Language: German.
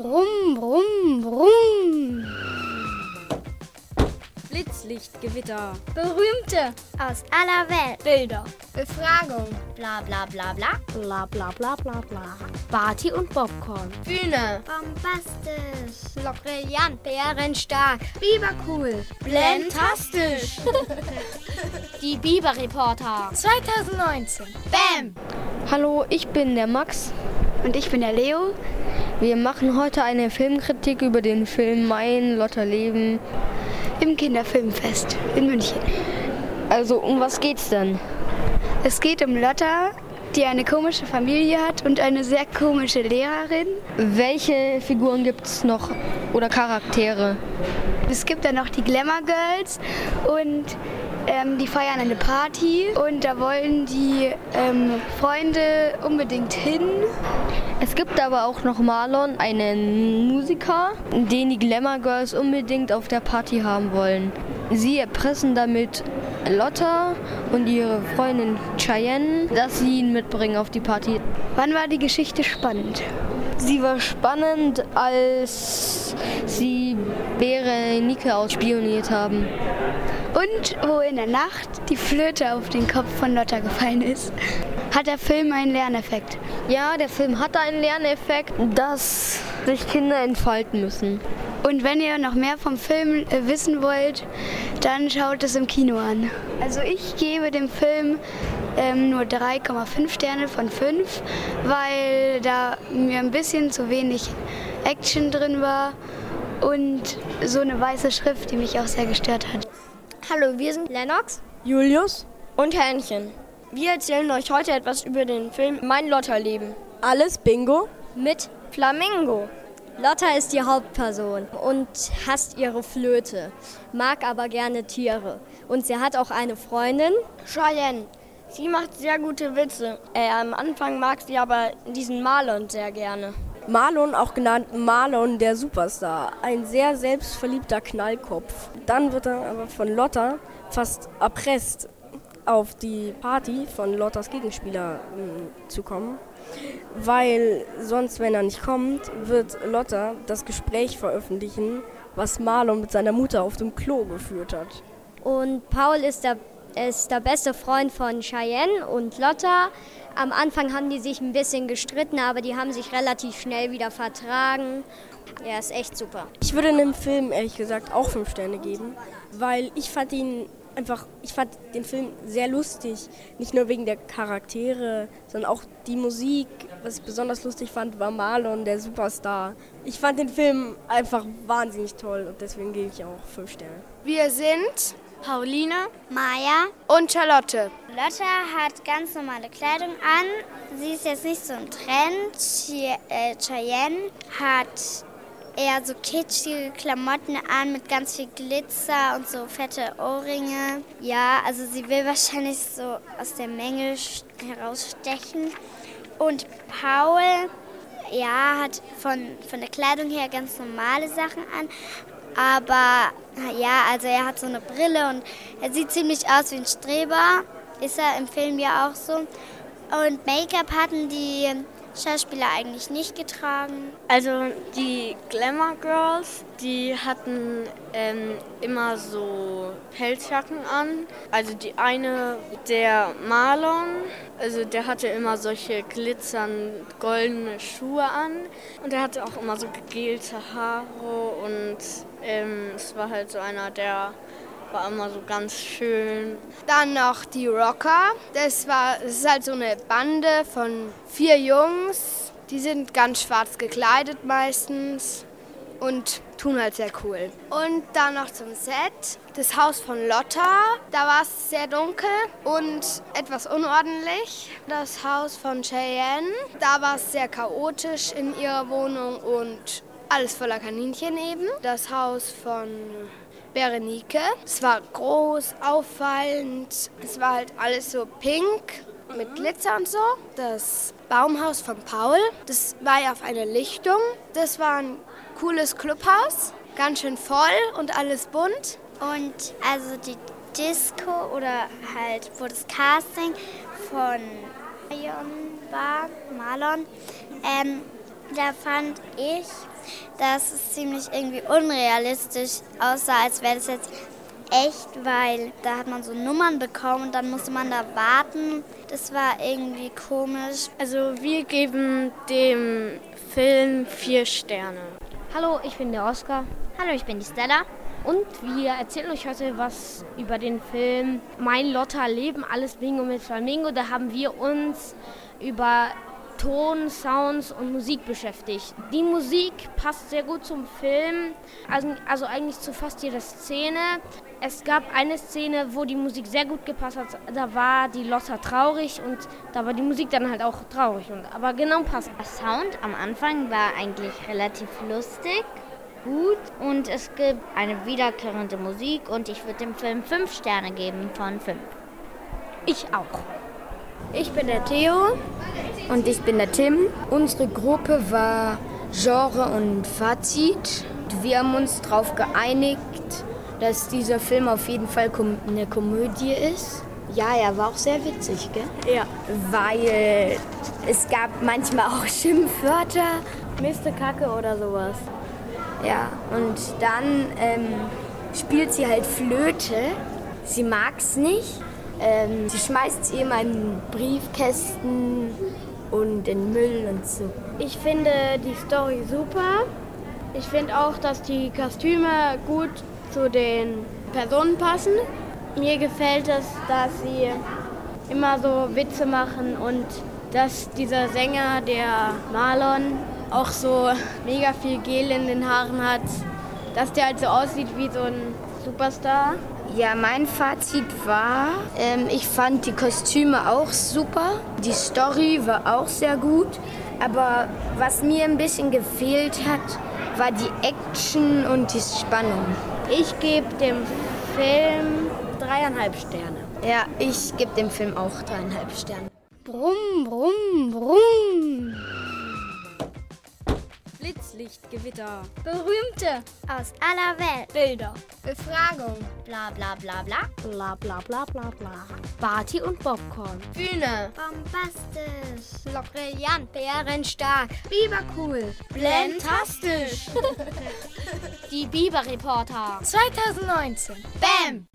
Brumm, brumm, brumm. Blitzlichtgewitter. Berühmte aus aller Welt. Bilder. Befragung. Bla bla bla bla. Bla bla bla bla bla. Party und Popcorn. Bühne. Bombastisch. Brillant. Bärenstark. Bibercool. Blendtastisch. Die Biber-Reporter. 2019. Bam. Hallo, ich bin der Max. Und ich bin der Leo. Wir machen heute eine Filmkritik über den Film Mein Lotterleben. Im Kinderfilmfest in München. Also, um was geht's denn? Es geht um Lotta, die eine komische Familie hat und eine sehr komische Lehrerin. Welche Figuren gibt's noch oder Charaktere? Es gibt dann noch die Glamour Girls und ähm, die feiern eine Party und da wollen die ähm, Freunde unbedingt hin. Es gibt aber auch noch Marlon, einen Musiker, den die Glamour Girls unbedingt auf der Party haben wollen. Sie erpressen damit Lotta und ihre Freundin Cheyenne, dass sie ihn mitbringen auf die Party. Wann war die Geschichte spannend? Sie war spannend, als sie Berenike ausspioniert haben. Und wo in der Nacht die Flöte auf den Kopf von Lotta gefallen ist. Hat der Film einen Lerneffekt? Ja, der Film hatte einen Lerneffekt, dass sich Kinder entfalten müssen. Und wenn ihr noch mehr vom Film äh, wissen wollt, dann schaut es im Kino an. Also ich gebe dem Film ähm, nur 3,5 Sterne von 5, weil da mir ein bisschen zu wenig Action drin war und so eine weiße Schrift, die mich auch sehr gestört hat. Hallo, wir sind Lennox Julius. und Hähnchen. Wir erzählen euch heute etwas über den Film Mein Lotterleben Alles Bingo. mit Flamingo. Lotta ist die Hauptperson und hasst ihre Flöte, mag aber gerne Tiere. Und sie hat auch eine Freundin. Cheyenne. Sie macht sehr gute Witze. Äh, am Anfang mag sie aber diesen Marlon sehr gerne. Marlon, auch genannt Marlon der Superstar. Ein sehr selbstverliebter Knallkopf. Dann wird er aber von Lotta fast erpresst, auf die Party von Lottas Gegenspieler mh, zu kommen. Weil sonst, wenn er nicht kommt, wird Lotta das Gespräch veröffentlichen, was Marlon mit seiner Mutter auf dem Klo geführt hat. Und Paul ist der, ist der beste Freund von Cheyenne und Lotta. Am Anfang haben die sich ein bisschen gestritten, aber die haben sich relativ schnell wieder vertragen. Er ist echt super. Ich würde dem Film ehrlich gesagt auch fünf Sterne geben, weil ich fand ihn einfach, ich fand den Film sehr lustig. Nicht nur wegen der Charaktere, sondern auch die Musik. Was ich besonders lustig fand, war Marlon, der Superstar. Ich fand den Film einfach wahnsinnig toll und deswegen gebe ich auch fünf Sterne. Wir sind Pauline Maya. und Charlotte. Lotta hat ganz normale Kleidung an. Sie ist jetzt nicht so ein Trend. Chi- äh, Cheyenne hat eher so kitschige Klamotten an mit ganz viel Glitzer und so fette Ohrringe. Ja, also sie will wahrscheinlich so aus der Menge herausstechen. Und Paul, ja, hat von, von der Kleidung her ganz normale Sachen an. Aber ja, also er hat so eine Brille und er sieht ziemlich aus wie ein Streber. Ist er im Film ja auch so. Und Make-up hatten die Schauspieler eigentlich nicht getragen. Also die Glamour Girls, die hatten ähm, immer so Pelzjacken an. Also die eine, der Marlon, also der hatte immer solche glitzernd goldene Schuhe an. Und der hatte auch immer so gegelte Haare und war halt so einer, der war immer so ganz schön. Dann noch die Rocker. Das, war, das ist halt so eine Bande von vier Jungs. Die sind ganz schwarz gekleidet meistens und tun halt sehr cool. Und dann noch zum Set. Das Haus von Lotta. Da war es sehr dunkel und etwas unordentlich. Das Haus von Cheyenne. Da war es sehr chaotisch in ihrer Wohnung und alles voller Kaninchen eben. Das Haus von Berenike. Es war groß, auffallend. Es war halt alles so pink mit Glitzer und so. Das Baumhaus von Paul, das war ja auf einer Lichtung. Das war ein cooles Clubhaus, ganz schön voll und alles bunt. Und also die Disco oder halt, wo das Casting von Marion war, Marlon, ähm, da fand ich dass es ziemlich irgendwie unrealistisch aussah, als wäre das jetzt echt, weil da hat man so Nummern bekommen und dann musste man da warten. Das war irgendwie komisch. Also wir geben dem Film vier Sterne. Hallo, ich bin der Oskar. Hallo, ich bin die Stella. Und wir erzählen euch heute was über den Film Mein Lotta Leben, alles Bingo mit Flamingo. Da haben wir uns über Ton, Sounds und Musik beschäftigt. Die Musik passt sehr gut zum Film, also, also eigentlich zu fast jeder Szene. Es gab eine Szene, wo die Musik sehr gut gepasst hat. Da war die Lotta traurig und da war die Musik dann halt auch traurig. Und, aber genau passt. Der Sound am Anfang war eigentlich relativ lustig, gut und es gibt eine wiederkehrende Musik und ich würde dem Film 5 Sterne geben von 5. Ich auch. Ich bin der Theo. Und ich bin der Tim. Unsere Gruppe war Genre und Fazit. Wir haben uns darauf geeinigt, dass dieser Film auf jeden Fall eine Komödie ist. Ja, er war auch sehr witzig, gell? Ja. Weil es gab manchmal auch Schimpfwörter. Miste Kacke oder sowas. Ja, und dann ähm, spielt sie halt Flöte. Sie mag's nicht. Ähm, sie schmeißt sie immer in Briefkästen und in Müll und so. Ich finde die Story super. Ich finde auch, dass die Kostüme gut zu den Personen passen. Mir gefällt es, dass sie immer so Witze machen und dass dieser Sänger, der Marlon, auch so mega viel Gel in den Haaren hat, dass der halt so aussieht wie so ein Superstar. Ja, mein Fazit war, ähm, ich fand die Kostüme auch super. Die Story war auch sehr gut. Aber was mir ein bisschen gefehlt hat, war die Action und die Spannung. Ich gebe dem Film dreieinhalb Sterne. Ja, ich gebe dem Film auch dreieinhalb Sterne. Brumm, brumm, brumm. Blitzlichtgewitter. Berühmte aus aller Welt. Bilder. Befragung. Bla bla bla bla. Bla bla bla bla bla. Party und Popcorn. Bühne. Bombastisch. Brillant. Bärenstark. Bibercool. Blendastisch. Die Biber-Reporter. 2019. Bam.